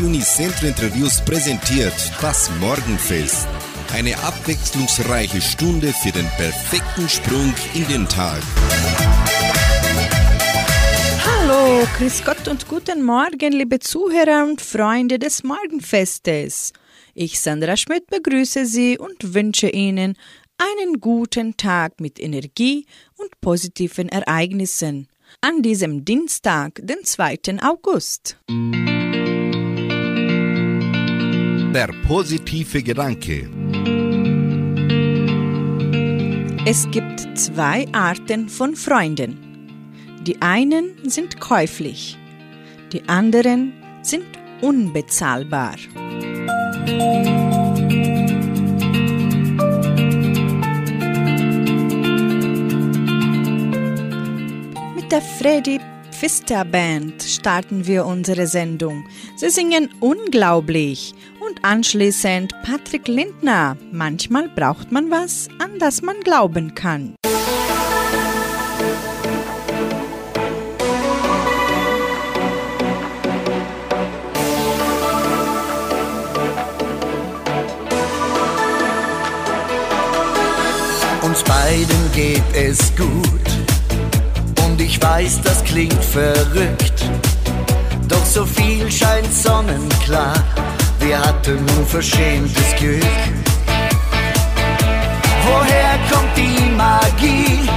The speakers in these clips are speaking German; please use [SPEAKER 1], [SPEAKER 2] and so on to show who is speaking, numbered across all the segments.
[SPEAKER 1] Radio Unicentro Interviews präsentiert das Morgenfest. Eine abwechslungsreiche Stunde für den perfekten Sprung in den Tag.
[SPEAKER 2] Hallo, Grüß Gott und guten Morgen, liebe Zuhörer und Freunde des Morgenfestes. Ich, Sandra Schmidt, begrüße Sie und wünsche Ihnen einen guten Tag mit Energie und positiven Ereignissen an diesem Dienstag, den 2. August.
[SPEAKER 1] Der positive Gedanke.
[SPEAKER 2] Es gibt zwei Arten von Freunden. Die einen sind käuflich, die anderen sind unbezahlbar. Mit der Freddy Pfister Band starten wir unsere Sendung. Sie singen unglaublich und anschließend Patrick Lindner. Manchmal braucht man was, an das man glauben kann.
[SPEAKER 3] Uns beiden geht es gut und ich weiß, das klingt verrückt. Doch so viel scheint sonnenklar, wir hatten unverschämtes Glück. Woher kommt die Magie?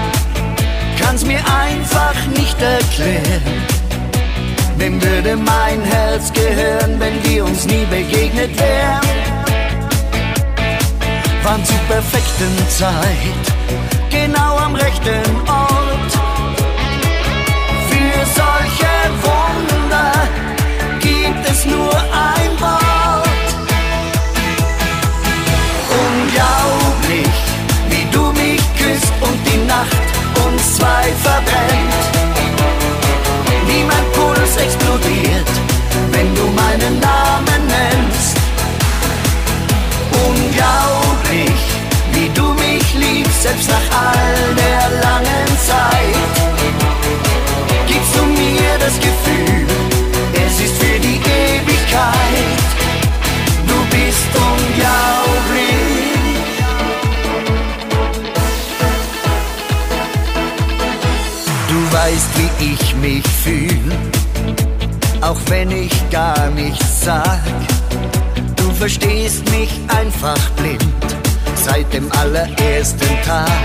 [SPEAKER 3] Kann's mir einfach nicht erklären. Wem würde mein Herz gehören, wenn wir uns nie begegnet wären? Waren zur perfekten Zeit, mich fühl, auch wenn ich gar nichts sag. Du verstehst mich einfach blind seit dem allerersten Tag.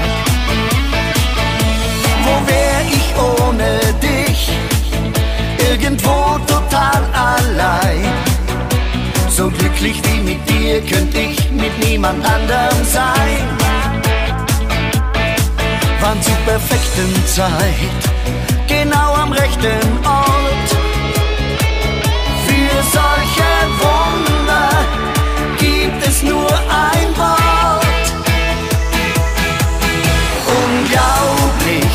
[SPEAKER 3] Wo wär ich ohne dich? Irgendwo total allein. So glücklich wie mit dir könnte ich mit niemand anderem sein. Wann zur perfekten Zeit, genau am rechten Ort. Für solche Wunder gibt es nur ein Wort. Unglaublich,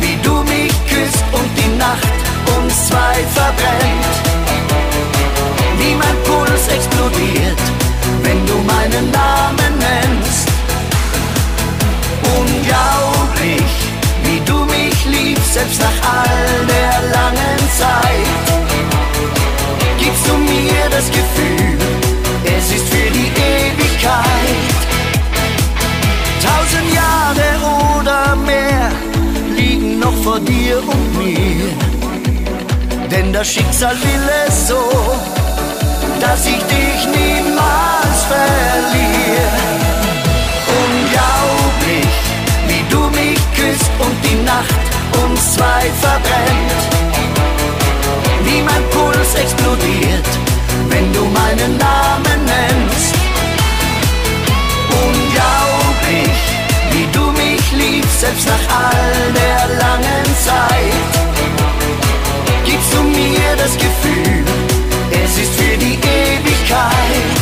[SPEAKER 3] wie du mich küsst und die Nacht uns zwei verbrennt. Wie mein Puls explodiert, wenn du meinen Namen nennst. Unglaublich, selbst nach all der langen Zeit. Gibst du mir das Gefühl, es ist für die Ewigkeit. Tausend Jahre oder mehr liegen noch vor dir und mir. Denn das Schicksal will es so, dass ich dich niemals verliere. Küsst und die Nacht uns zwei verbrennt. Wie mein Puls explodiert, wenn du meinen Namen nennst. Unglaublich, wie du mich liebst, selbst nach all der langen Zeit. Gibst du mir das Gefühl, es ist für die Ewigkeit.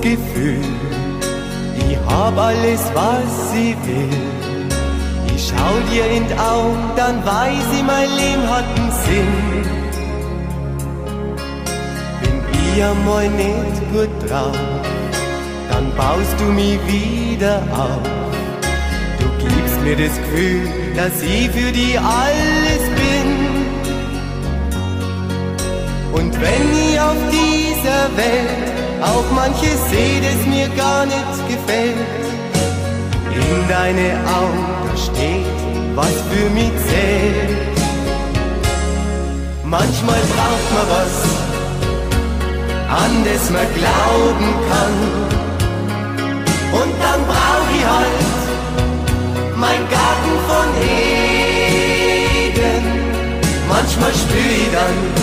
[SPEAKER 4] Gefühl, ich hab alles, was ich will. Ich schau dir in die Augen, dann weiß ich, mein Leben hat einen Sinn. ich einmal nicht gut drauf, dann baust du mich wieder auf. Du gibst mir das Gefühl, dass ich für die alles bin. Und wenn ich auf dieser Welt auch manches sehe, das mir gar nicht gefällt, in deine Augen steht, was für mich zählt. Manchmal braucht man was, an das man glauben kann. Und dann brauch ich halt mein Garten von Eden. Manchmal spür ich dann,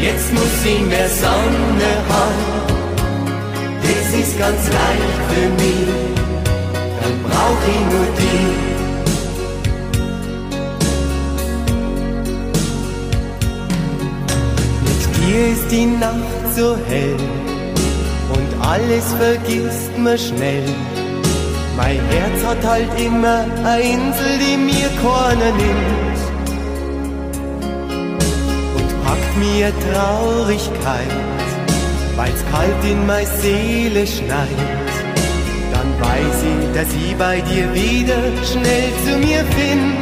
[SPEAKER 4] jetzt muss ich mehr Sonne haben. Das ist ganz leicht für mich, dann brauch ich nur die. Hier ist die Nacht so hell und alles vergisst man schnell. Mein Herz hat halt immer eine Insel, die mir keiner nimmt. Mir Traurigkeit, weil's kalt in meine Seele schneit. Dann weiß ich, dass ich bei dir wieder schnell zu mir find.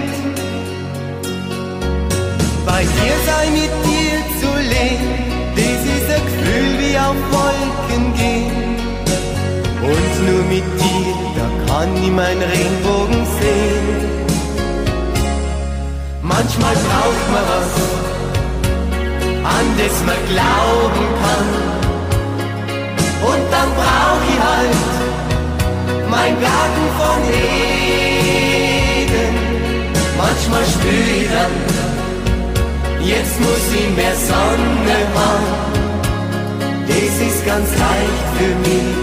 [SPEAKER 4] Bei dir sei mit dir zu leben das ist ein Gefühl wie auf Wolken gehen. Und nur mit dir, da kann ich meinen Regenbogen sehen. Manchmal braucht man was, an das man glauben kann. Und dann brauch ich halt mein Garten von Eden. Manchmal spür ich dann, Jetzt muss ich mehr Sonne haben, das ist ganz leicht für mich,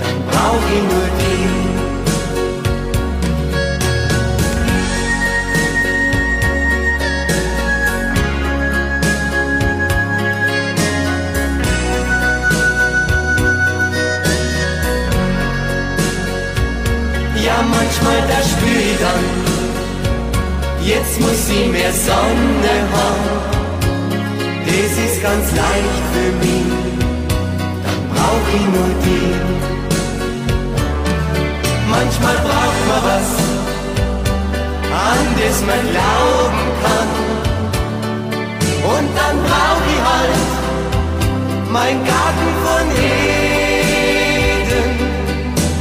[SPEAKER 4] dann brauch ich nur die. Manchmal da spür ich dann, jetzt muss sie mehr Sonne haben. Das ist ganz leicht für mich, dann brauch ich nur die. Manchmal braucht man was, an das man glauben kann. Und dann brauch ich halt mein Garten von Eden.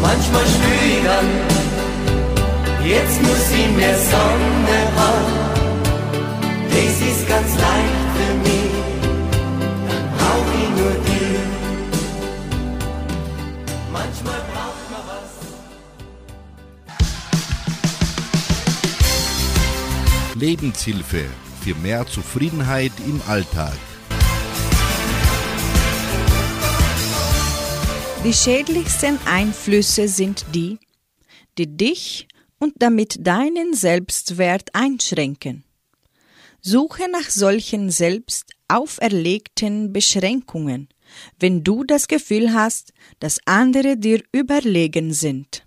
[SPEAKER 4] Manchmal spür ich dann, Jetzt muss sie mehr Sonne haben, das ist ganz leicht für mich, dann brauch ich nur die. Manchmal braucht man was.
[SPEAKER 1] Lebenshilfe für mehr Zufriedenheit im Alltag.
[SPEAKER 2] Die schädlichsten Einflüsse sind die, die dich und damit deinen Selbstwert einschränken. Suche nach solchen selbst auferlegten Beschränkungen, wenn du das Gefühl hast, dass andere dir überlegen sind.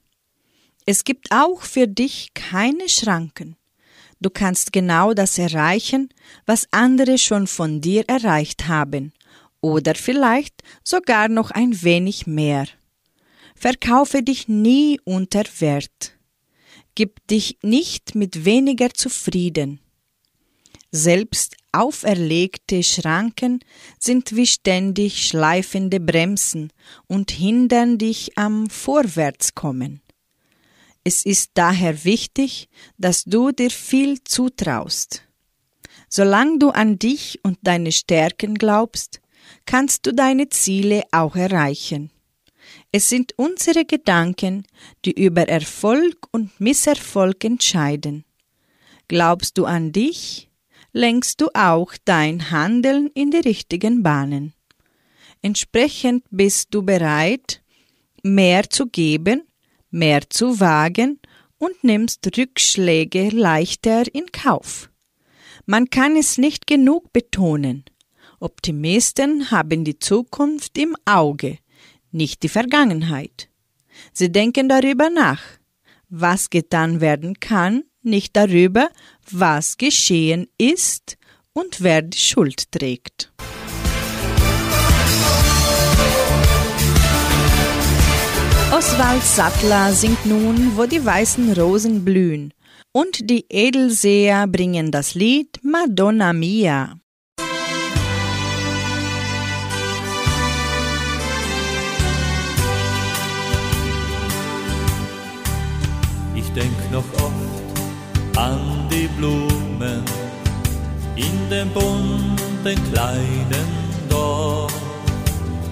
[SPEAKER 2] Es gibt auch für dich keine Schranken. Du kannst genau das erreichen, was andere schon von dir erreicht haben, oder vielleicht sogar noch ein wenig mehr. Verkaufe dich nie unter Wert. Gib dich nicht mit weniger zufrieden. Selbst auferlegte Schranken sind wie ständig schleifende Bremsen und hindern dich am Vorwärtskommen. Es ist daher wichtig, dass du dir viel zutraust. Solange du an dich und deine Stärken glaubst, kannst du deine Ziele auch erreichen. Es sind unsere Gedanken, die über Erfolg und Misserfolg entscheiden. Glaubst du an dich, lenkst du auch dein Handeln in die richtigen Bahnen. Entsprechend bist du bereit, mehr zu geben, mehr zu wagen und nimmst Rückschläge leichter in Kauf. Man kann es nicht genug betonen. Optimisten haben die Zukunft im Auge, nicht die Vergangenheit. Sie denken darüber nach, was getan werden kann, nicht darüber, was geschehen ist und wer die Schuld trägt. Oswald Sattler singt nun, wo die weißen Rosen blühen, und die Edelseher bringen das Lied Madonna Mia.
[SPEAKER 5] Denk noch oft an die Blumen in dem bunten kleinen Dorf,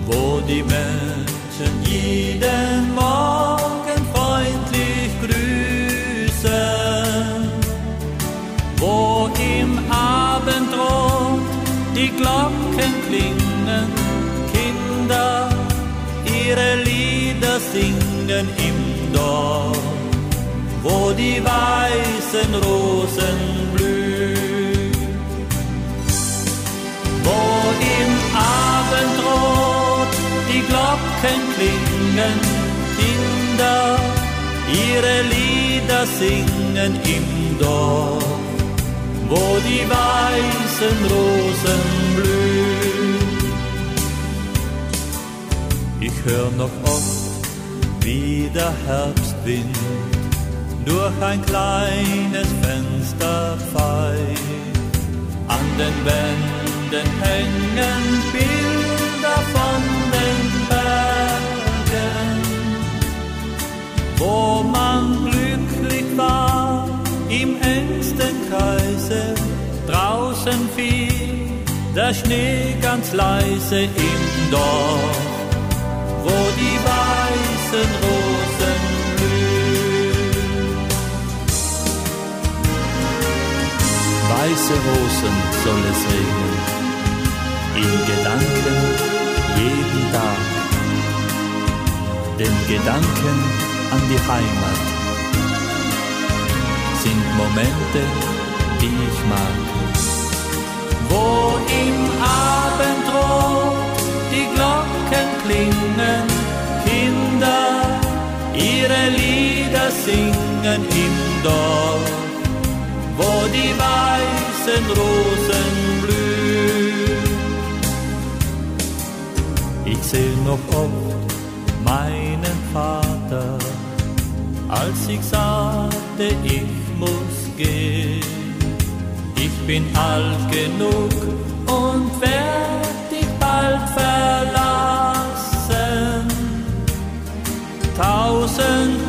[SPEAKER 5] wo die Menschen jeden Morgen freundlich grüßen, wo im Abendrot die Glocken klingen, Kinder ihre Lieder singen im Dorf, wo die weißen Rosen blühen, wo im Abendrot die Glocken klingen, Kinder ihre Lieder singen im Dorf, wo die weißen Rosen blühen. Ich hör noch oft, wie der Herbstwind durch ein kleines Fenster pfeift. An den Wänden hängen Bilder von den Bergen, wo man glücklich war im engsten Kreise. Draußen fiel der Schnee ganz leise im Dorf, wo die weißen Rosen Weiße Rosen soll es regnen, in Gedanken jeden Tag, denn Gedanken an die Heimat sind Momente, die ich mag. Wo im Abendrot die Glocken klingen, Kinder ihre Lieder singen im Dorf, wo die weißen Rosen blühen. Ich seh noch oft meinen Vater, als ich sagte, ich muss gehen. Ich bin alt genug und werd dich bald verlassen. Tausend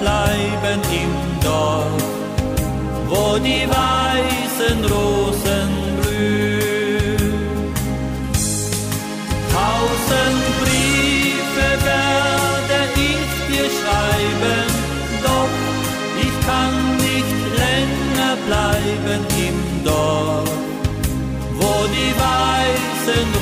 [SPEAKER 5] bleiben im Dorf, wo die weißen Rosen blühen. Tausend Briefe werde ich dir schreiben, doch ich kann nicht länger bleiben im Dorf, wo die weißen Rosen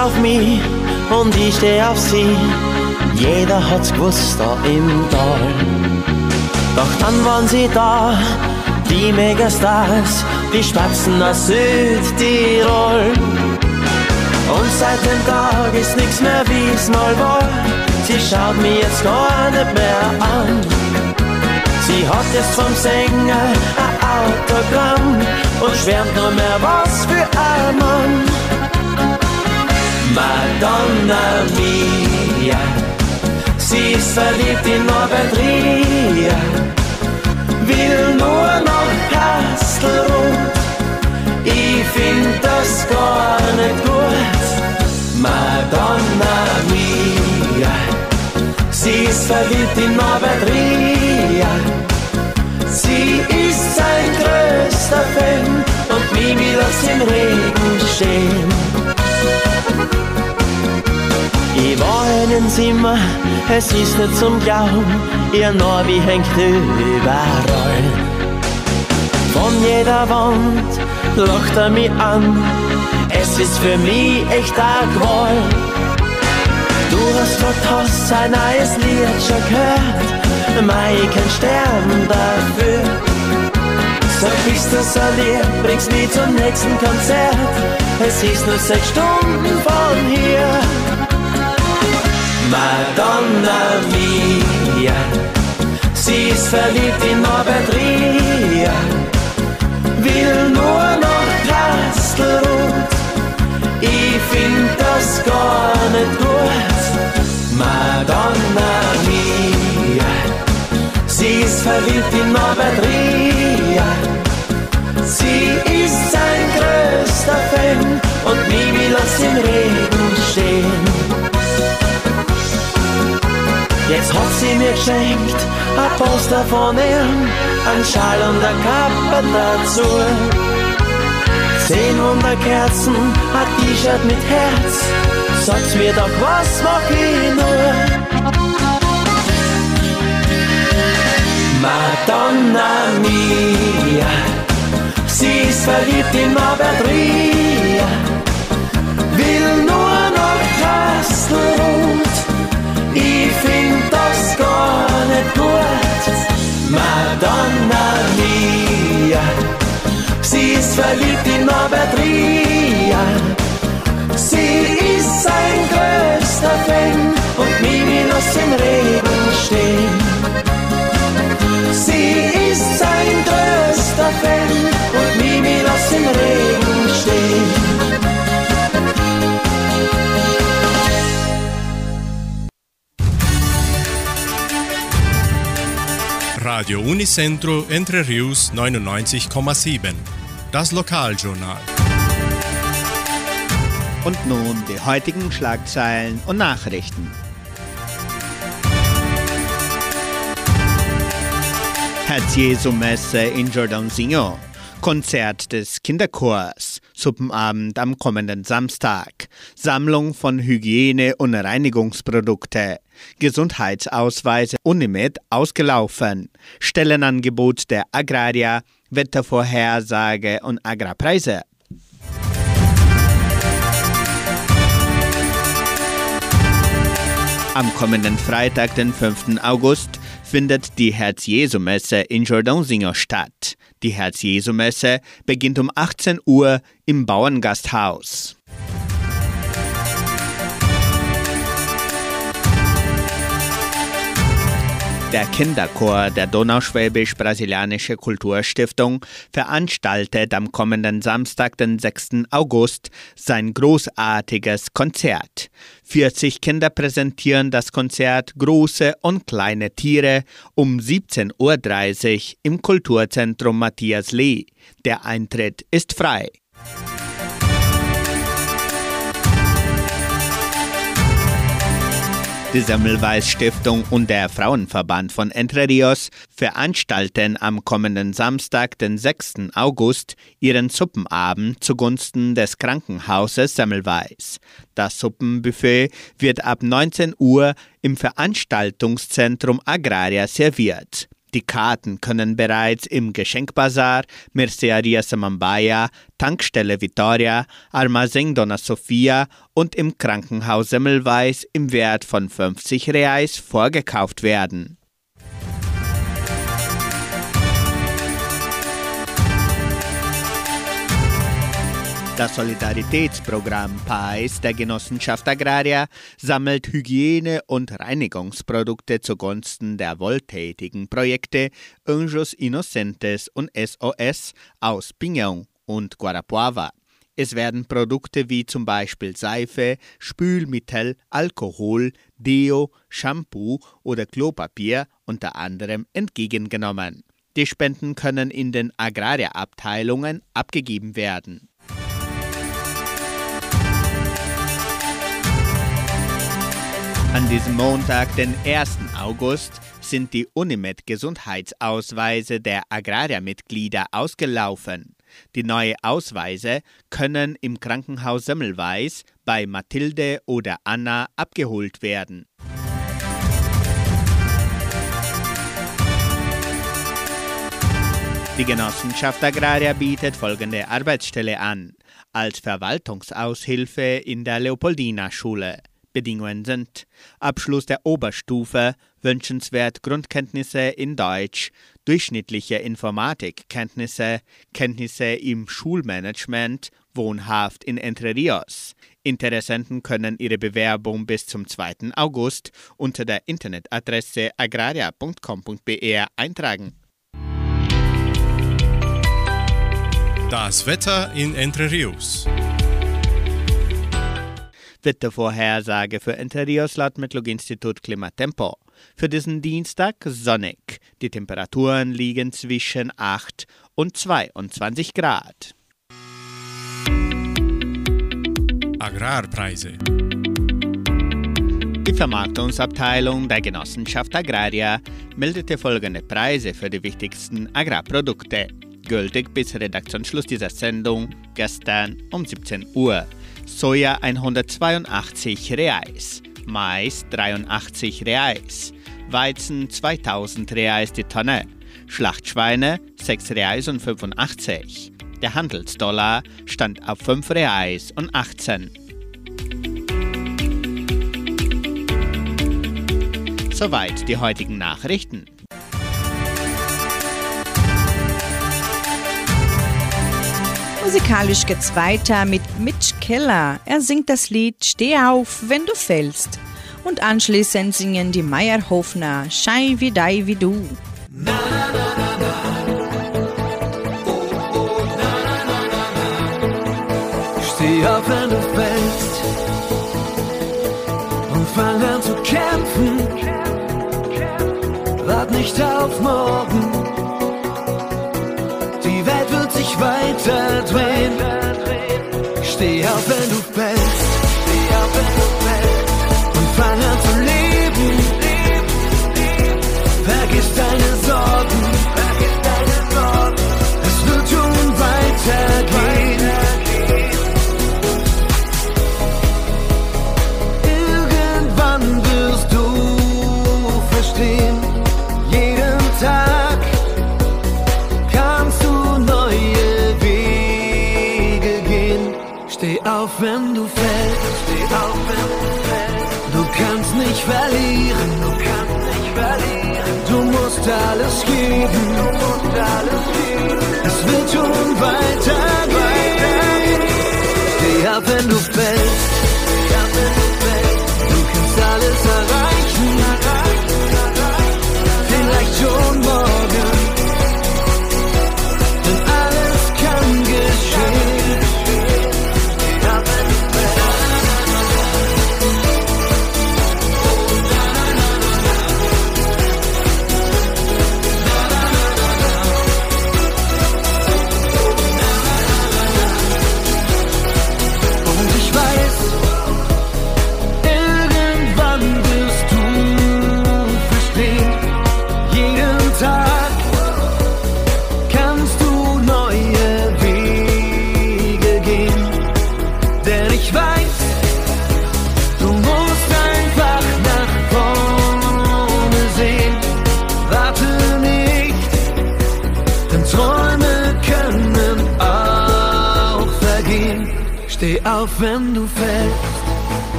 [SPEAKER 6] auf mich und ich steh auf sie. Jeder hat's gewusst da im Tal. Doch dann waren sie da, die Megastars, die Spatzen aus Südtirol. Und seit dem Tag ist nix mehr wie's mal war. Sie schaut mir jetzt gar nicht mehr an. Sie hat jetzt vom Sänger ein Autogramm und schwärmt nur mehr was für ein Mann. Madonna mia, sie ist verliebt in Norbert Ria, will nur noch Kastelrot, ich find das gar nicht gut. Madonna mia, sie ist verliebt in Norbert Ria, sie ist sein größter Fan und Mimi lässt im Regen stehen. Dem Zimmer, es ist nicht zum Glauben, ihr Norbi hängt überall. Von jeder Wand lacht er mich an. Es ist für mich echt ein Qual. Du hast dort hast sein neues Lied schon gehört, Mai kann sterben dafür. Sag, bist du so lieb, bringst mich zum nächsten Konzert. Es ist nur sechs Stunden von hier. Madonna mia, sie ist verliebt in Norbert Ria, will nur noch Kastelrund. Ich find das gar nicht gut, Madonna mia, sie ist verliebt in Norbert Ria. Sie ist sein größter Fan und Mimi lässt im Regen stehen. Jetzt hat sie mir geschenkt ein Poster von ihm, ein Schal und ein Kappe dazu. Zehn Wunderkerzen, ein T-Shirt mit Herz, sag's mir doch, was mach ich nur? Madonna mia Sie ist verliebt in Norbert Ria, will nur noch Kastelrund. Ich find das gar nicht gut, Madonna mia. Sie ist verliebt in Norbert Ria, sie ist sein größter Fan und Mimi lässt im Regen stehen. Sie ist sein größter Fan
[SPEAKER 7] Radio Unicentro Entre Rius 99,7. Das Lokaljournal.
[SPEAKER 8] Und nun die heutigen Schlagzeilen und Nachrichten. Herz-Jesu-Messe in Jordãozinho. Konzert des Kinderchors, Suppenabend am kommenden Samstag, Sammlung von Hygiene- und Reinigungsprodukte, Gesundheitsausweise Unimed ausgelaufen, Stellenangebot der Agraria, Wettervorhersage und Agrarpreise. Am kommenden Freitag, den 5. August, findet die Herz-Jesu-Messe in Jordãozinho statt. Die Herz-Jesu-Messe beginnt um 18 Uhr im Bauerngasthaus. Der Kinderchor der Donauschwäbisch-Brasilianische Kulturstiftung veranstaltet am kommenden Samstag, den 6. August, sein großartiges Konzert. 40 Kinder präsentieren das Konzert Große und kleine Tiere um 17.30 Uhr im Kulturzentrum Matthias Lee. Der Eintritt ist frei. Die Semmelweis Stiftung und der Frauenverband von Entre Rios veranstalten am kommenden Samstag, den 6. August, ihren Suppenabend zugunsten des Krankenhauses Semmelweis. Das Suppenbuffet wird ab 19 Uhr im Veranstaltungszentrum Agraria serviert. Die Karten können bereits im Geschenkbazar, Merceria Samambaya, Tankstelle Vittoria, Armazém Dona Sofia und im Krankenhaus Semmelweis im Wert von 50 Reais vorgekauft werden. Das Solidaritätsprogramm PAIS der Genossenschaft Agraria sammelt Hygiene- und Reinigungsprodukte zugunsten der wohltätigen Projekte Anjos Innocentes und SOS aus Pinhão und Guarapuava. Es werden Produkte wie zum Beispiel Seife, Spülmittel, Alkohol, Deo, Shampoo oder Klopapier unter anderem entgegengenommen. Die Spenden können in den Agraria-Abteilungen abgegeben werden. An diesem Montag, den 1. August, sind die Unimed-Gesundheitsausweise der Agraria-Mitglieder ausgelaufen. Die neuen Ausweise können im Krankenhaus Semmelweis bei Mathilde oder Anna abgeholt werden. Die Genossenschaft Agraria bietet folgende Arbeitsstelle an. Als Verwaltungsaushilfe in der Leopoldina-Schule. Bedingungen sind Abschluss der Oberstufe, wünschenswert Grundkenntnisse in Deutsch, durchschnittliche Informatikkenntnisse, Kenntnisse im Schulmanagement, wohnhaft in Entre Rios. Interessenten können ihre Bewerbung bis zum 2. August unter der Internetadresse agraria.com.br eintragen.
[SPEAKER 7] Das Wetter in Entre Rios.
[SPEAKER 8] Wettervorhersage für Entre Rios laut Metlog-Institut Klimatempo. Für diesen Dienstag sonnig. Die Temperaturen liegen zwischen 8 und 22 Grad.
[SPEAKER 7] Agrarpreise.
[SPEAKER 8] Die Vermarktungsabteilung der Genossenschaft Agraria meldete folgende Preise für die wichtigsten Agrarprodukte, gültig bis Redaktionsschluss dieser Sendung gestern um 17 Uhr. Soja 182 Reais, Mais 83 Reais, Weizen 2000 Reais die Tonne, Schlachtschweine 6 Reais und 85. Der Handelsdollar stand auf 5 Reais und 18. Soweit die heutigen Nachrichten.
[SPEAKER 2] Musikalisch geht's weiter mit Mitch Keller. Er singt das Lied Steh auf, wenn du fällst. Und anschließend singen die Meyerhofner Schei wie dei wie du.
[SPEAKER 9] Steh auf, wenn du fällst und fang an zu kämpfen. Wart nicht auf morgen. Weiter drehen. Steh auf, wenn du weitergehen. Steh auf, wenn du fällst.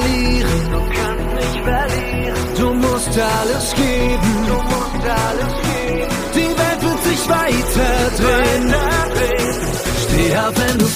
[SPEAKER 9] Verlieren. Du kannst nicht verlieren. Du musst alles geben. Du musst alles geben. Die Welt wird sich weiter drehen. Steh auf, wenn du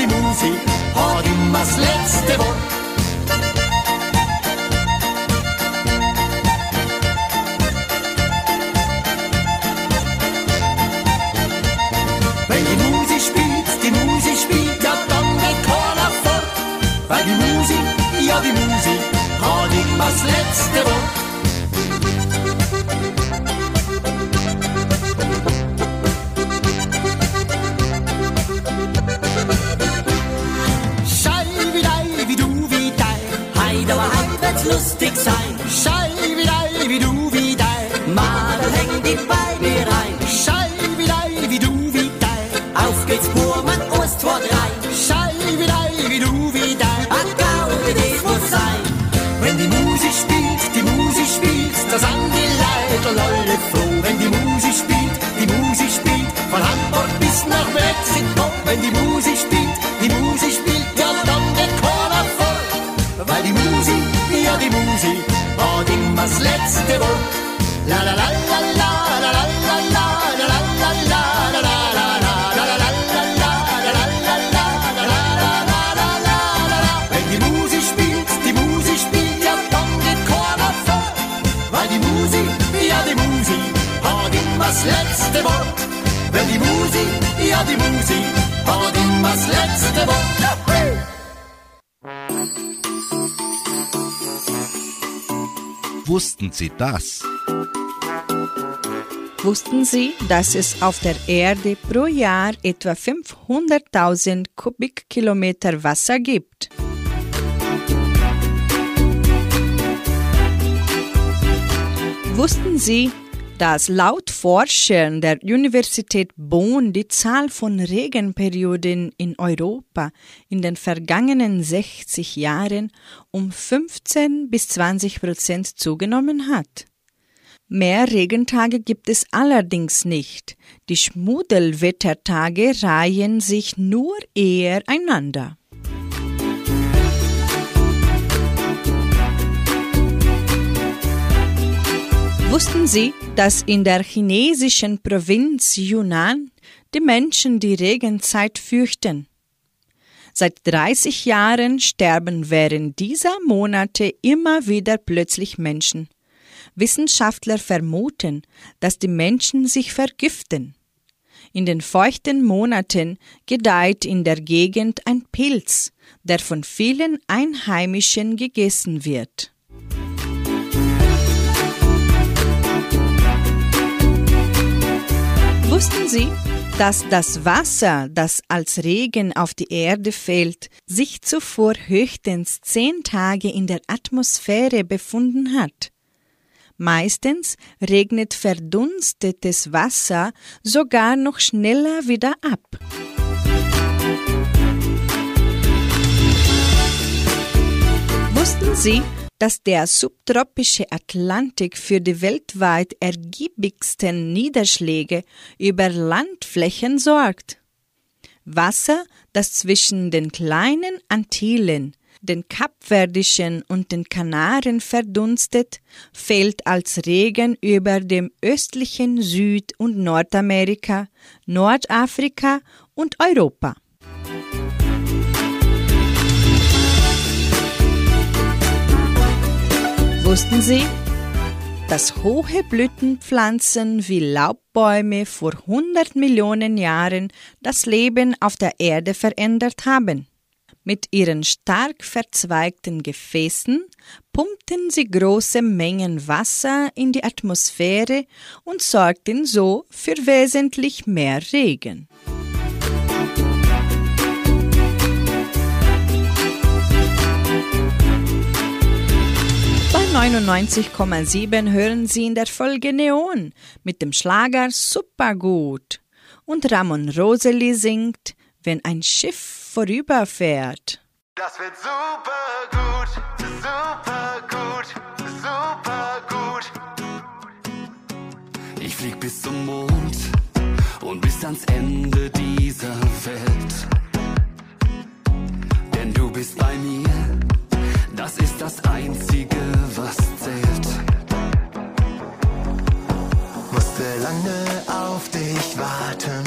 [SPEAKER 9] die
[SPEAKER 10] Musik, hat immer das letzte Wort. Wenn die Musik spielt, die Musik spielt, ja dann geht keiner fort. Weil die Musik, ja die Musik, hat immer das letzte Wort.
[SPEAKER 1] Das?
[SPEAKER 2] Wussten Sie, dass es auf der Erde pro Jahr etwa 500.000 Kubikkilometer Wasser gibt? Wussten Sie, dass laut Forschern der Universität Bonn die Zahl von Regenperioden in Europa in den vergangenen 60 Jahren um 15 bis 20 Prozent zugenommen hat? Mehr Regentage gibt es allerdings nicht. Die Schmuddelwettertage reihen sich nur eher einander. Wussten Sie, dass in der chinesischen Provinz Yunnan die Menschen die Regenzeit fürchten? Seit 30 Jahren sterben während dieser Monate immer wieder plötzlich Menschen. Wissenschaftler vermuten, dass die Menschen sich vergiften. In den feuchten Monaten gedeiht in der Gegend ein Pilz, der von vielen Einheimischen gegessen wird. Wussten Sie, dass das Wasser, das als Regen auf die Erde fällt, sich zuvor höchstens zehn Tage in der Atmosphäre befunden hat? Meistens regnet verdunstetes Wasser sogar noch schneller wieder ab. Wussten Sie, dass der subtropische Atlantik für die weltweit ergiebigsten Niederschläge über Landflächen sorgt? Wasser, das zwischen den kleinen Antillen, den Kapverdischen und den Kanaren verdunstet, fällt als Regen über dem östlichen Süd- und Nordamerika, Nordafrika und Europa. Wussten Sie, dass hohe Blütenpflanzen wie Laubbäume vor 100 Millionen Jahren das Leben auf der Erde verändert haben? Mit ihren stark verzweigten Gefäßen pumpten sie große Mengen Wasser in die Atmosphäre und sorgten so für wesentlich mehr Regen. 99,7 hören Sie in der Folge Neon mit dem Schlager Supergut und Ramon Roseli singt Wenn ein Schiff vorüberfährt.
[SPEAKER 11] Das wird super gut, super gut, super gut.
[SPEAKER 12] Ich flieg bis zum Mond und bis ans Ende dieser Welt. Denn du bist bei mir, das ist das Einzige, was zählt.
[SPEAKER 11] Musste lange auf dich warten,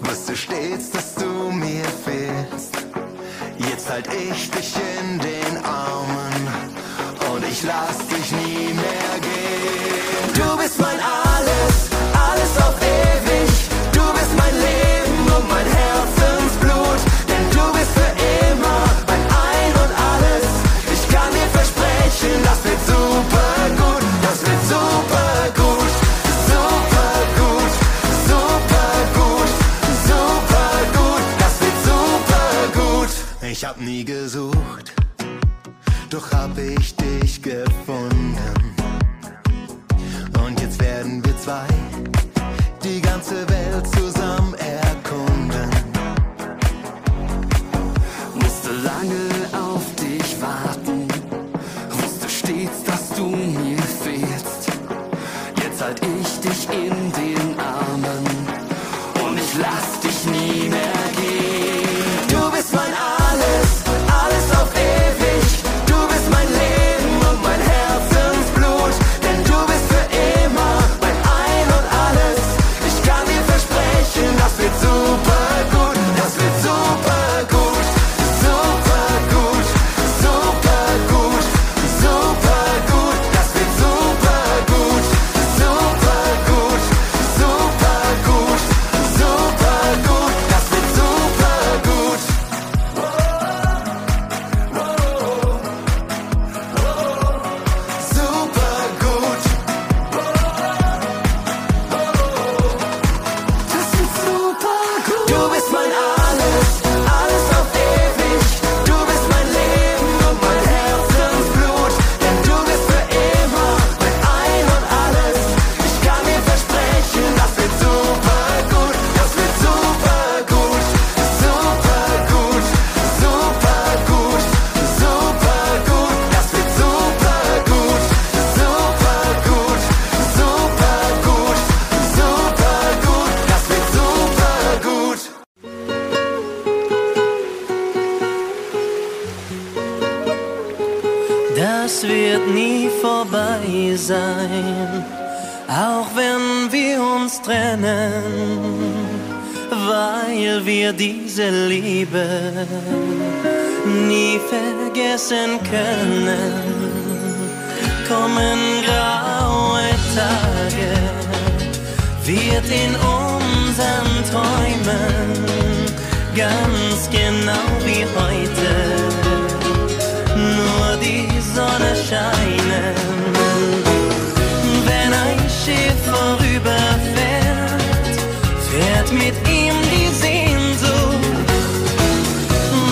[SPEAKER 11] wusste stets, dass du mir fehlst. Jetzt halt ich dich in den Armen und ich lass dich nie mehr gehen. Du bist mein Alles, Ich hab nie gesucht, doch hab ich dich gefunden. Und jetzt werden wir zwei die ganze Welt zusammen Das wird
[SPEAKER 13] nie vorbei sein, auch wenn wir uns trennen, weil wir diese Liebe nie vergessen können. Kommen graue Tage, wird in unseren Träumen ganz genau wie heute Sonne scheinen. Wenn ein Schiff vorüberfährt, fährt mit ihm die Sehnsucht.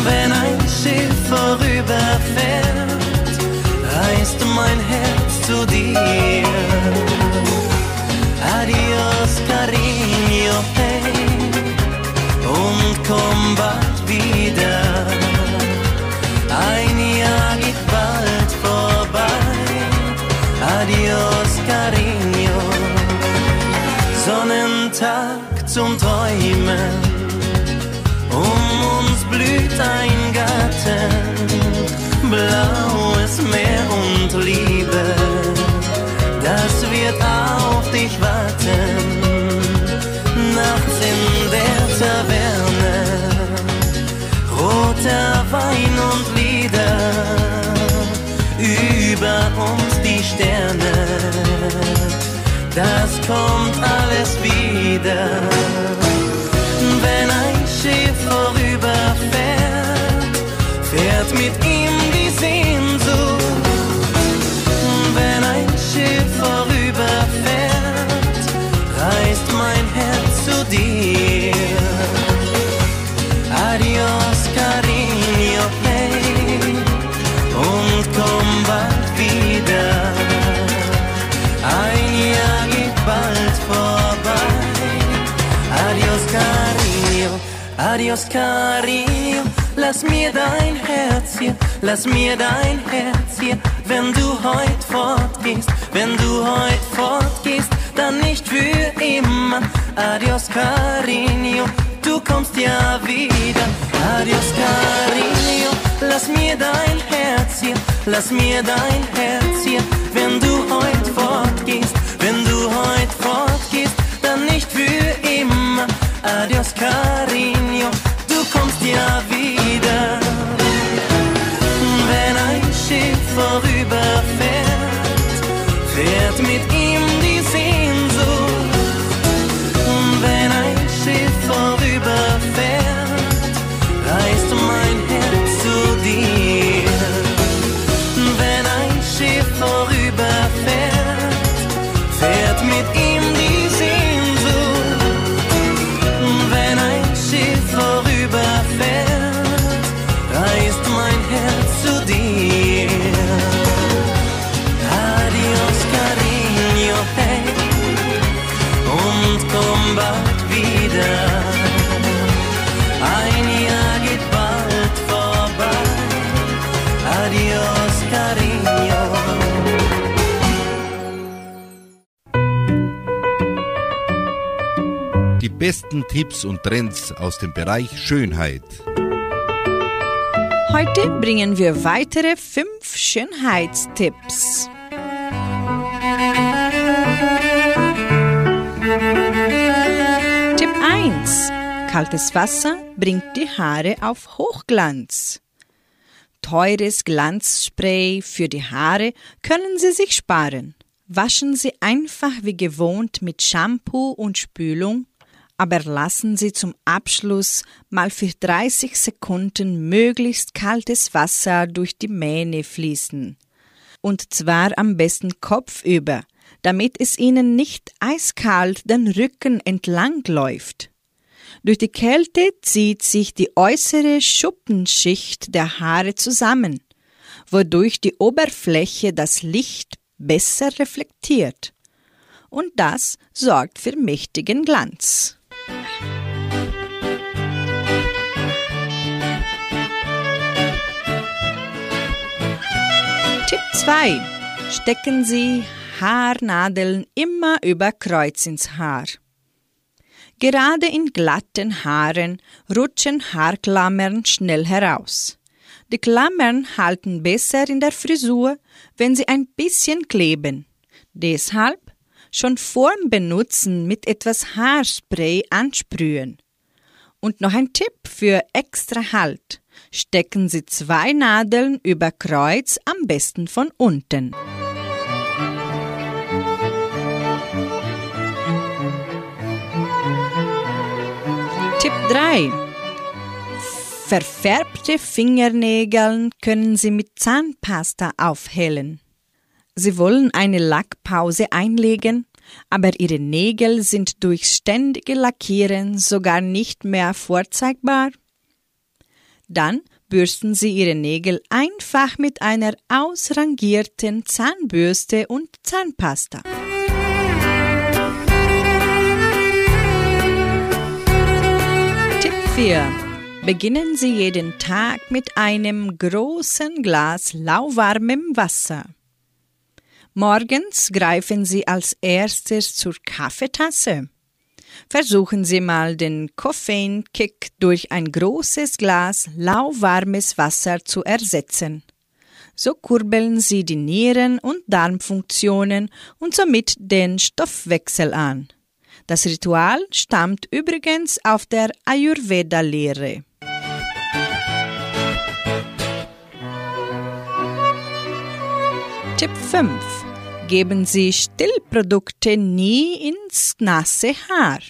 [SPEAKER 13] Wenn ein Schiff vorüberfährt, reißt mein Herz zu dir. Adios, cariño, hey, und komm bald wieder. Zum Träumen. Um uns blüht ein Garten. Blaues Meer und Liebe. Das wird auf dich warten. Nachts in der Taverne roter Wein und Lieder, über uns die Sterne, das kommt alles wieder. Wenn ein Schiff vorüberfährt, fährt mit ihm die Sehnsucht. Wenn ein Schiff vorüberfährt, reißt mein Herz zu dir. Adios, cariño. lass mir dein Herz hier, lass mir dein Herz hier, wenn du heut fortgehst, wenn du heut fortgehst, dann nicht für immer. Adios, Carinho, du kommst ja wieder. Adios, Carinho, lass mir dein Herz hier, lass mir dein Herz hier, wenn du heut fortgehst, wenn du heut fortgehst, dann nicht für immer. Adios, Carinho, du kommst ja.
[SPEAKER 1] Besten Tipps und Trends aus dem Bereich Schönheit.
[SPEAKER 2] Heute bringen wir weitere fünf Schönheitstipps. Tipp 1. Kaltes Wasser bringt die Haare auf Hochglanz. Teures Glanzspray für die Haare können Sie sich sparen. Waschen Sie einfach wie gewohnt mit Shampoo und Spülung, aber lassen Sie zum Abschluss mal für 30 Sekunden möglichst kaltes Wasser durch die Mähne fließen. Und zwar am besten kopfüber, damit es Ihnen nicht eiskalt den Rücken entlang läuft. Durch die Kälte zieht sich die äußere Schuppenschicht der Haare zusammen, wodurch die Oberfläche das Licht besser reflektiert. Und das sorgt für mächtigen Glanz. Tipp 2. Stecken Sie Haarnadeln immer über Kreuz ins Haar. Gerade in glatten Haaren rutschen Haarklammern schnell heraus. Die Klammern halten besser in der Frisur, wenn sie ein bisschen kleben. Deshalb schon vorm Benutzen mit etwas Haarspray ansprühen. Und noch ein Tipp für extra Halt. Stecken Sie zwei Nadeln über Kreuz, am besten von unten. Tipp 3. Verfärbte Fingernägel können Sie mit Zahnpasta aufhellen. Sie wollen eine Lackpause einlegen, aber Ihre Nägel sind durch ständige Lackieren sogar nicht mehr vorzeigbar? Dann bürsten Sie Ihre Nägel einfach mit einer ausrangierten Zahnbürste und Zahnpasta. Tipp 4. Beginnen Sie jeden Tag mit einem großen Glas lauwarmem Wasser. Morgens greifen Sie als erstes zur Kaffeetasse. Versuchen Sie mal den Koffeinkick durch ein großes Glas lauwarmes Wasser zu ersetzen. So kurbeln Sie die Nieren- und Darmfunktionen und somit den Stoffwechsel an. Das Ritual stammt übrigens auf der Ayurveda-Lehre. Tipp 5. Geben Sie Stillprodukte nie ins nasse Haar.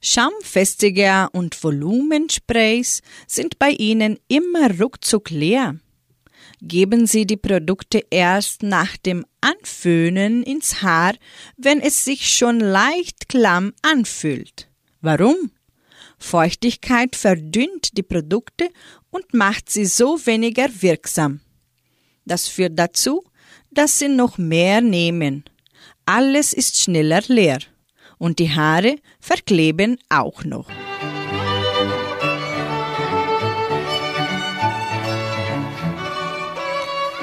[SPEAKER 2] Schaumfestiger und Volumensprays sind bei Ihnen immer ruckzuck leer. Geben Sie die Produkte erst nach dem Anföhnen ins Haar, wenn es sich schon leicht klamm anfühlt. Warum? Feuchtigkeit verdünnt die Produkte und macht sie so weniger wirksam. Das führt dazu, dass sie noch mehr nehmen. Alles ist schneller leer. Und die Haare verkleben auch noch.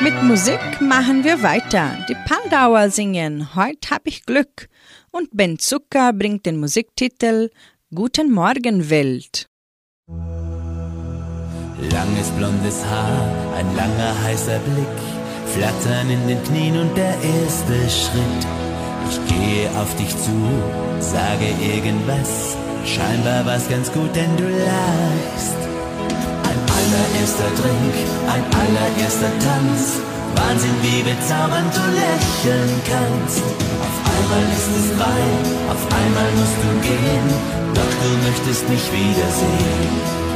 [SPEAKER 2] Mit Musik machen wir weiter. Die Pandauer singen Heut hab ich Glück und Ben Zucker bringt den Musiktitel Guten Morgen Welt.
[SPEAKER 13] Langes blondes Haar, ein langer heißer Blick Flattern in den Knien und der erste Schritt. Ich gehe auf dich zu, sage irgendwas, scheinbar was ganz gut, denn du lachst. Ein allererster Drink, ein allererster Tanz, Wahnsinn, wie bezaubernd du lächeln kannst. Auf einmal ist es weit, auf einmal musst du gehen, doch du möchtest mich wiedersehen.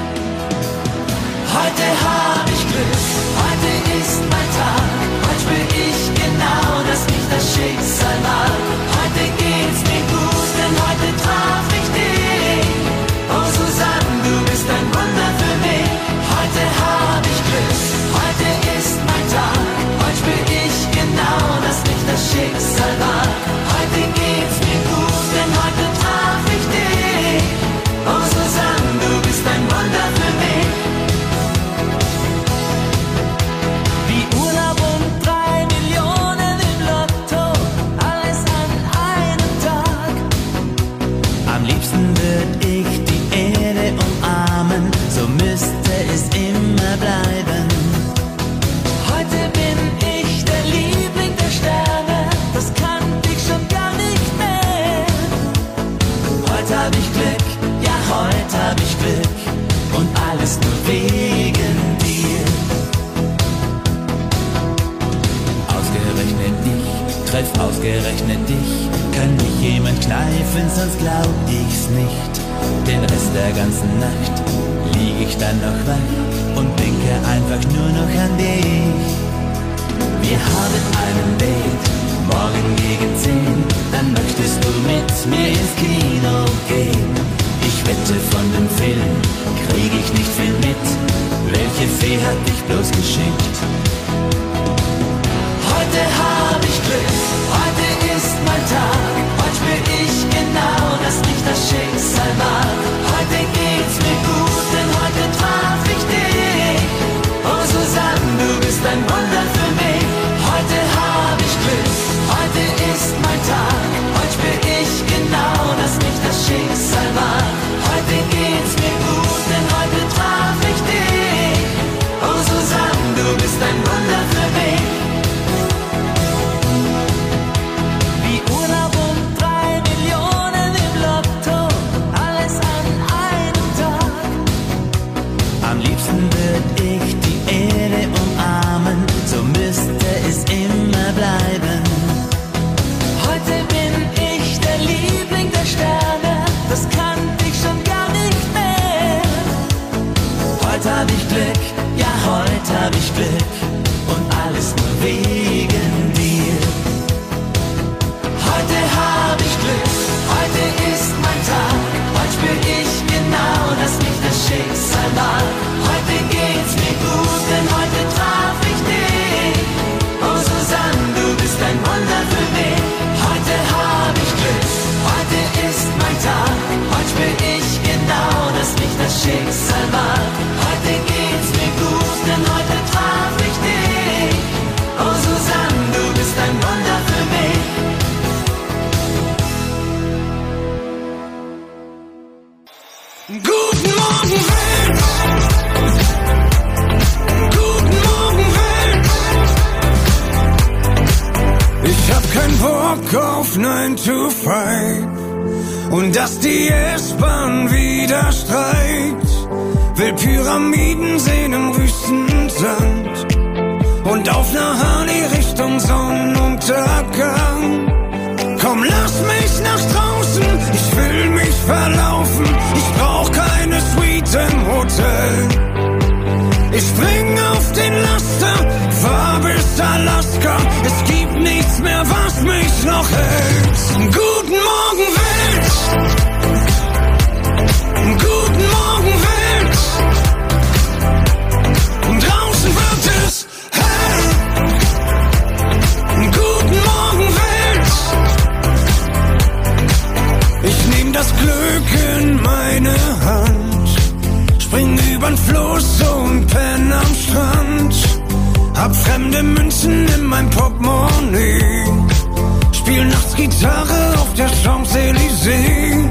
[SPEAKER 13] Heute hab ich Glück, heute ist mein Tag, spür ich genau, dass mich das Schicksal mag. Heute treff ausgerechnet dich. Kann mich jemand kneifen, sonst glaub ich's nicht. Den Rest der ganzen Nacht lieg ich dann noch wach und denke einfach nur noch an dich. Wir haben einen Date, morgen gegen zehn, dann möchtest du mit mir ins Kino gehen. Ich wette von dem Film, krieg ich nicht viel mit. Welche Fee hat dich bloß geschickt? Schicksal mag. Heute geht's mir gut, denn heute traf ich dich. Oh Susanne, du bist ein Wunder für mich. Heute hab ich Glück, heute ist mein Tag. Heute spür ich genau, dass mich das Schicksal mag.
[SPEAKER 14] Auf 9 to 5 und dass die S-Bahn wieder streikt. Will Pyramiden sehen im Wüstensand und auf Harley Richtung Sonnenuntergang. Komm, lass mich nach draußen, ich will mich verlaufen. Ich brauch keine Suite im Hotel. Ich spring auf den Laster, fahr bis Alaska. Es gibt nichts mehr, was mich noch hält. Guten Morgen, Welt! Guten Morgen, Welt! Draußen wird es hell. Guten Morgen, Welt! Ich nehm das Glück in meine Hand, spring übern Floß und penn am Strand. Hab fremde Münzen in mein Portemonnaie. Spiel nachts Gitarre auf der Champs-Élysées.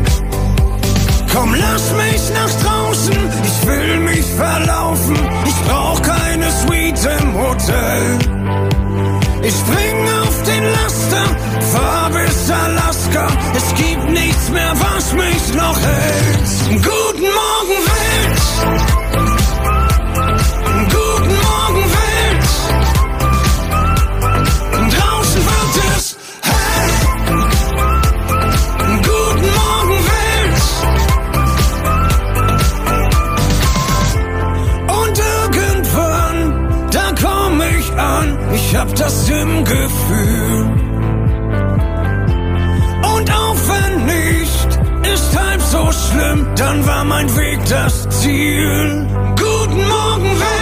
[SPEAKER 14] Komm, lass mich nach draußen, ich will mich verlaufen. Ich brauch keine Suite im Hotel. Ich spring auf den Laster bis Alaska. Es gibt nichts mehr, was mich noch hält. Guten Morgen, Welt! Guten Morgen, Welt! Draußen wird es hell. Guten Morgen, Welt! Und irgendwann, da komm ich an, ich hab das im Gefühl. Dann war mein Weg das Ziel. Guten Morgen, Welt!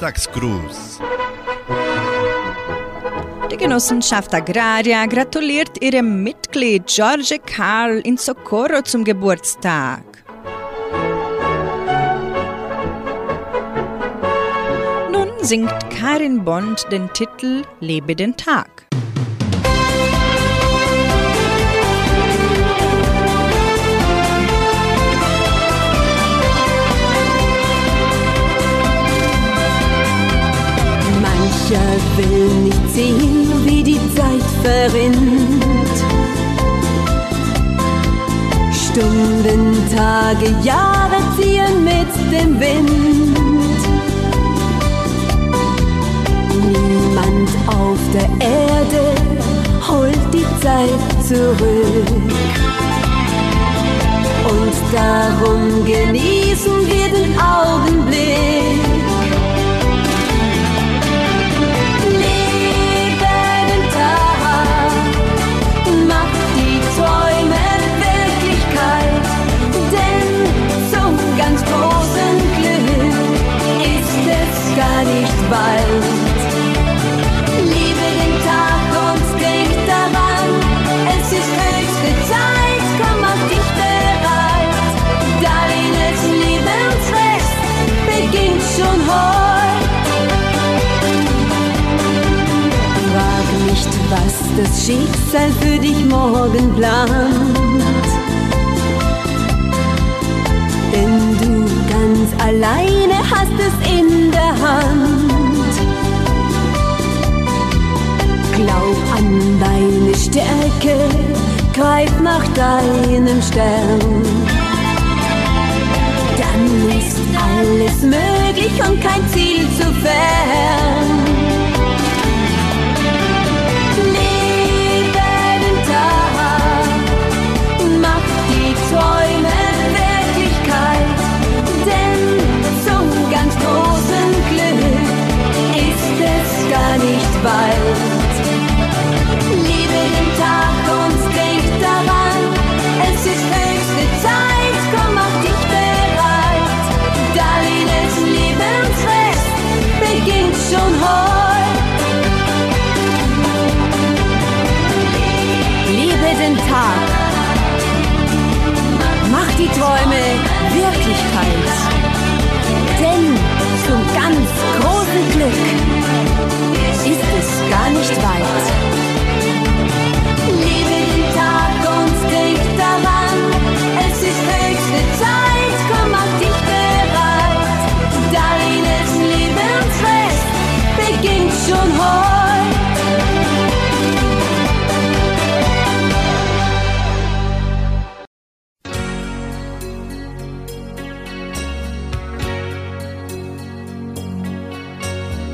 [SPEAKER 1] Geburtstagsgruß.
[SPEAKER 2] Die Genossenschaft Agraria gratuliert ihrem Mitglied George Karl in Socorro zum Geburtstag. Nun singt Karin Bond den Titel Lebe den Tag.
[SPEAKER 15] Mancher will nicht sehen, wie die Zeit verrinnt. Stunden, Tage, Jahre ziehen mit dem Wind. Niemand auf der Erde holt die Zeit zurück. Und darum genießen wir den Augenblick. Schon heute.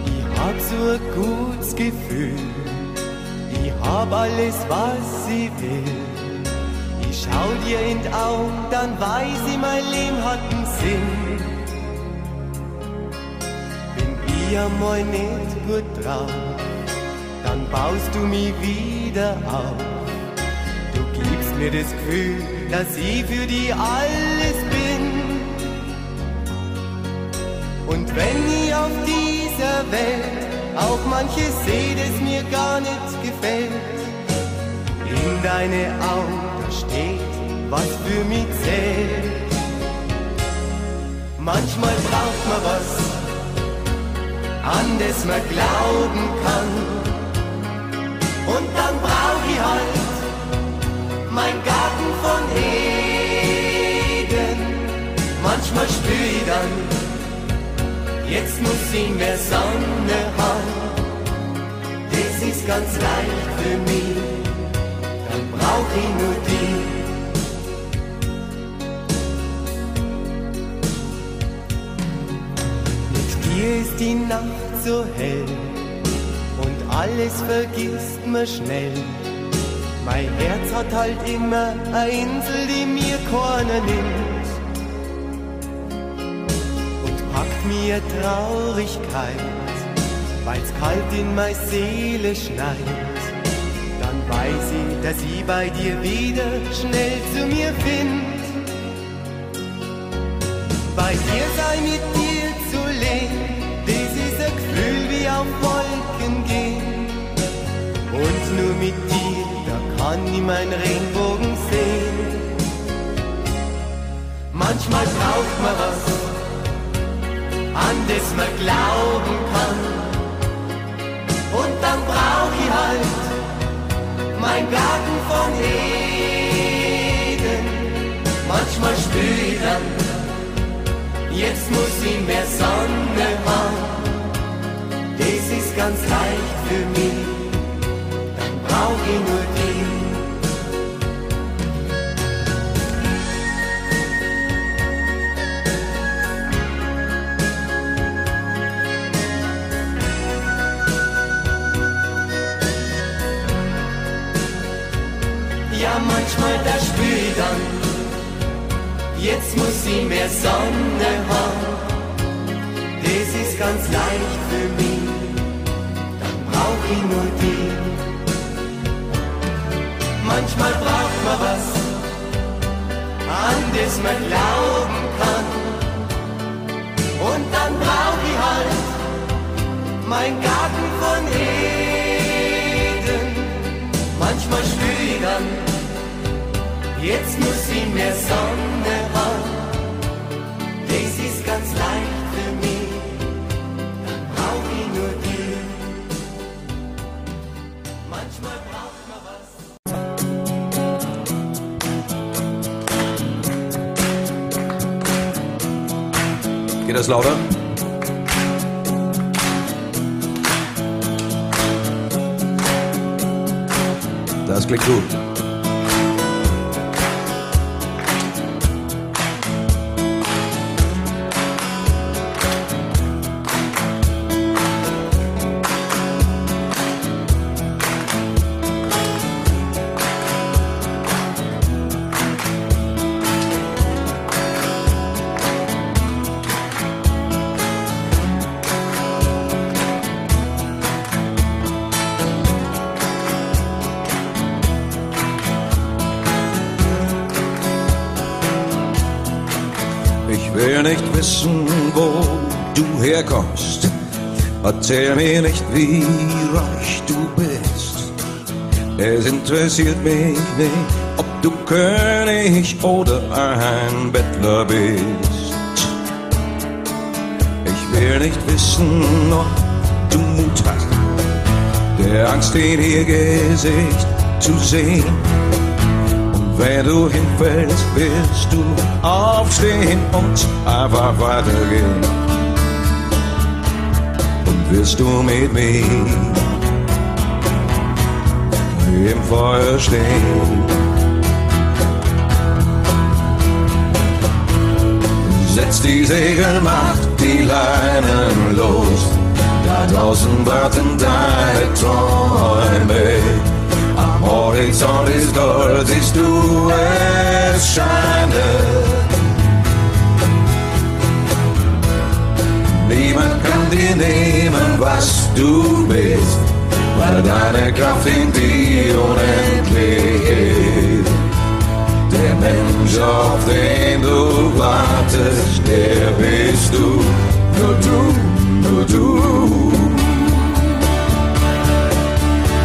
[SPEAKER 4] Ich hab so ein gutes Gefühl, ich hab alles, was ich will. Ich schau dir in die Augen, dann weiß ich, mein Leben hat einen Sinn. Bin ich einmal nicht gut drauf, dann baust du mich wieder auf. Du gibt mir das Gefühl, dass ich für die alles bin. Und wenn ich auf dieser Welt auch manches sehe, das mir gar nicht gefällt, in deine Augen steht, was für mich zählt. Manchmal braucht man was, an das man glauben kann. Und dann brauch ich halt mein Garten von Eden. Manchmal spür ich dann, jetzt muss ich mehr Sonne haben. Das ist ganz leicht für mich, dann brauch ich nur die. Dir ist die Nacht so hell und alles vergisst man schnell. Mein Herz hat halt immer eine Insel, die mir keiner nimmt. Und packt mir Traurigkeit, weil's kalt in meine Seele schneit. Dann weiß ich, dass ich bei dir wieder schnell zu mir find. Bei dir sei mit auf Wolken gehen. Und nur mit dir, da kann ich meinen Regenbogen sehen. Manchmal braucht man was, an das man glauben kann. Und dann brauch ich halt mein Garten von Eden. Manchmal spür ich dann, jetzt muss ich mehr Sonne haben. Das ist ganz leicht für mich, dann brauch ich nur die. Ja, manchmal da spür ich dann, jetzt muss ich mehr Sonne haben. Das ist ganz leicht für mich, die. Manchmal braucht man was, an das man glauben kann. Und dann brauch ich halt mein Garten von Eden. Manchmal spür ich dann, jetzt muss ich mehr Sonne haben. Das
[SPEAKER 16] lauter? Das klingt gut.
[SPEAKER 17] Erzähl mir nicht, wie reich du bist. Es interessiert mich nicht, ob du König oder ein Bettler bist. Ich will nicht wissen, ob du Mut hast, der Angst in ihr Gesicht zu sehen. Und wenn du hinfällst, wirst du aufstehen und einfach weitergehen. Du mit mir im Feuer stehen. Setz die Segel, mach die Leinen los. Da draußen warten deine Träume. Am Horizont ist Gold, siehst du es scheinen. Niemand kann dir nehmen, was du bist, weil deine Kraft in dir unendlich ist. den du wartest, der bist du. Nur du, nur du.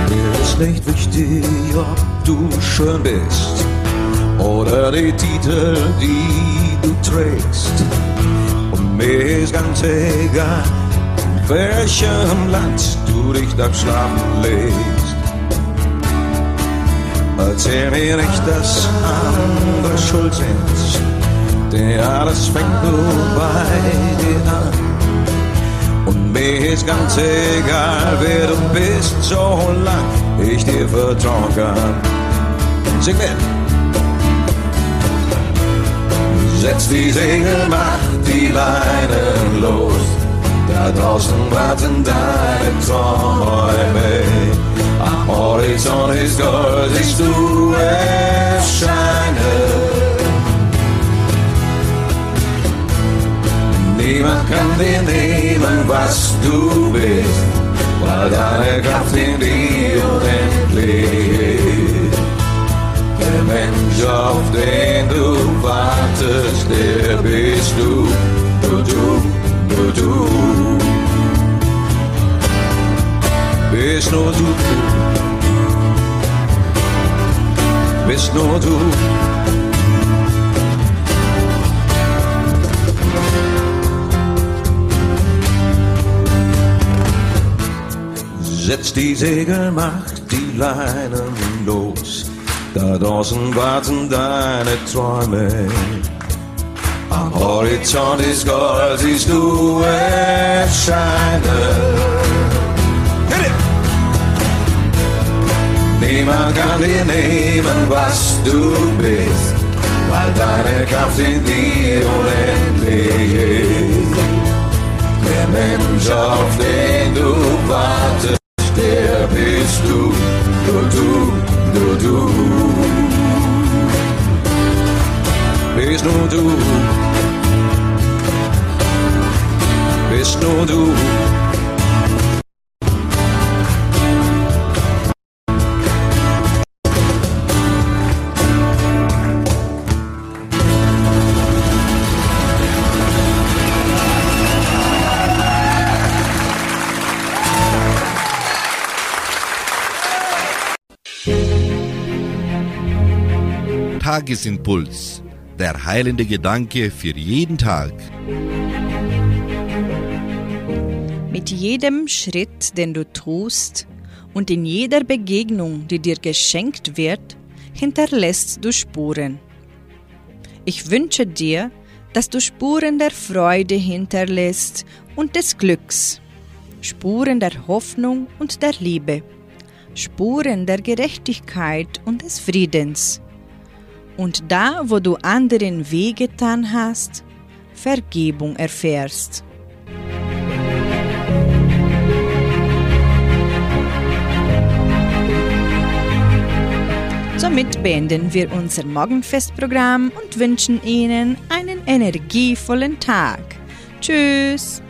[SPEAKER 17] Mir ist nicht wichtig, ob du schön bist oder die Titel, die du trägst. Mir ist ganz egal, in welchem Land du dich dann schlafen legst. Erzähl mir nicht, dass andere schuld sind, denn alles fängt nur bei dir an. Und mir ist ganz egal, wer du bist, solange ich dir vertrauen kann. Sing mit! Setz die Segel, mach die Leinen los. Da draußen warten deine Träume. Am Horizont ist Gold, siehst du es scheinen. Niemand kann dir nehmen, was du bist, weil deine Kraft in dir unendlich Mensch, auf den du wartest, der bist du, nur du, nur du. Bist nur du, bist nur du. Setz die Segel, mach die Leinen los. Da draußen warten deine Träume. Am Horizont ist Gold, siehst du es scheinen. Niemand kann dir nehmen, was du bist, weil deine Kraft in dir unendlich ist. Der Mensch, auf den du wartest, der bist du, nur du, nur du. Bist nur du, bist nur du.
[SPEAKER 1] Tagesimpuls. Der heilende Gedanke für jeden Tag.
[SPEAKER 2] Mit jedem Schritt, den du tust und in jeder Begegnung, die dir geschenkt wird, hinterlässt du Spuren. Ich wünsche dir, dass du Spuren der Freude hinterlässt und des Glücks, Spuren der Hoffnung und der Liebe, Spuren der Gerechtigkeit und des Friedens. Und da, wo du anderen wehgetan hast, Vergebung erfährst. Somit beenden wir unser Morgenfestprogramm und wünschen Ihnen einen energievollen Tag. Tschüss!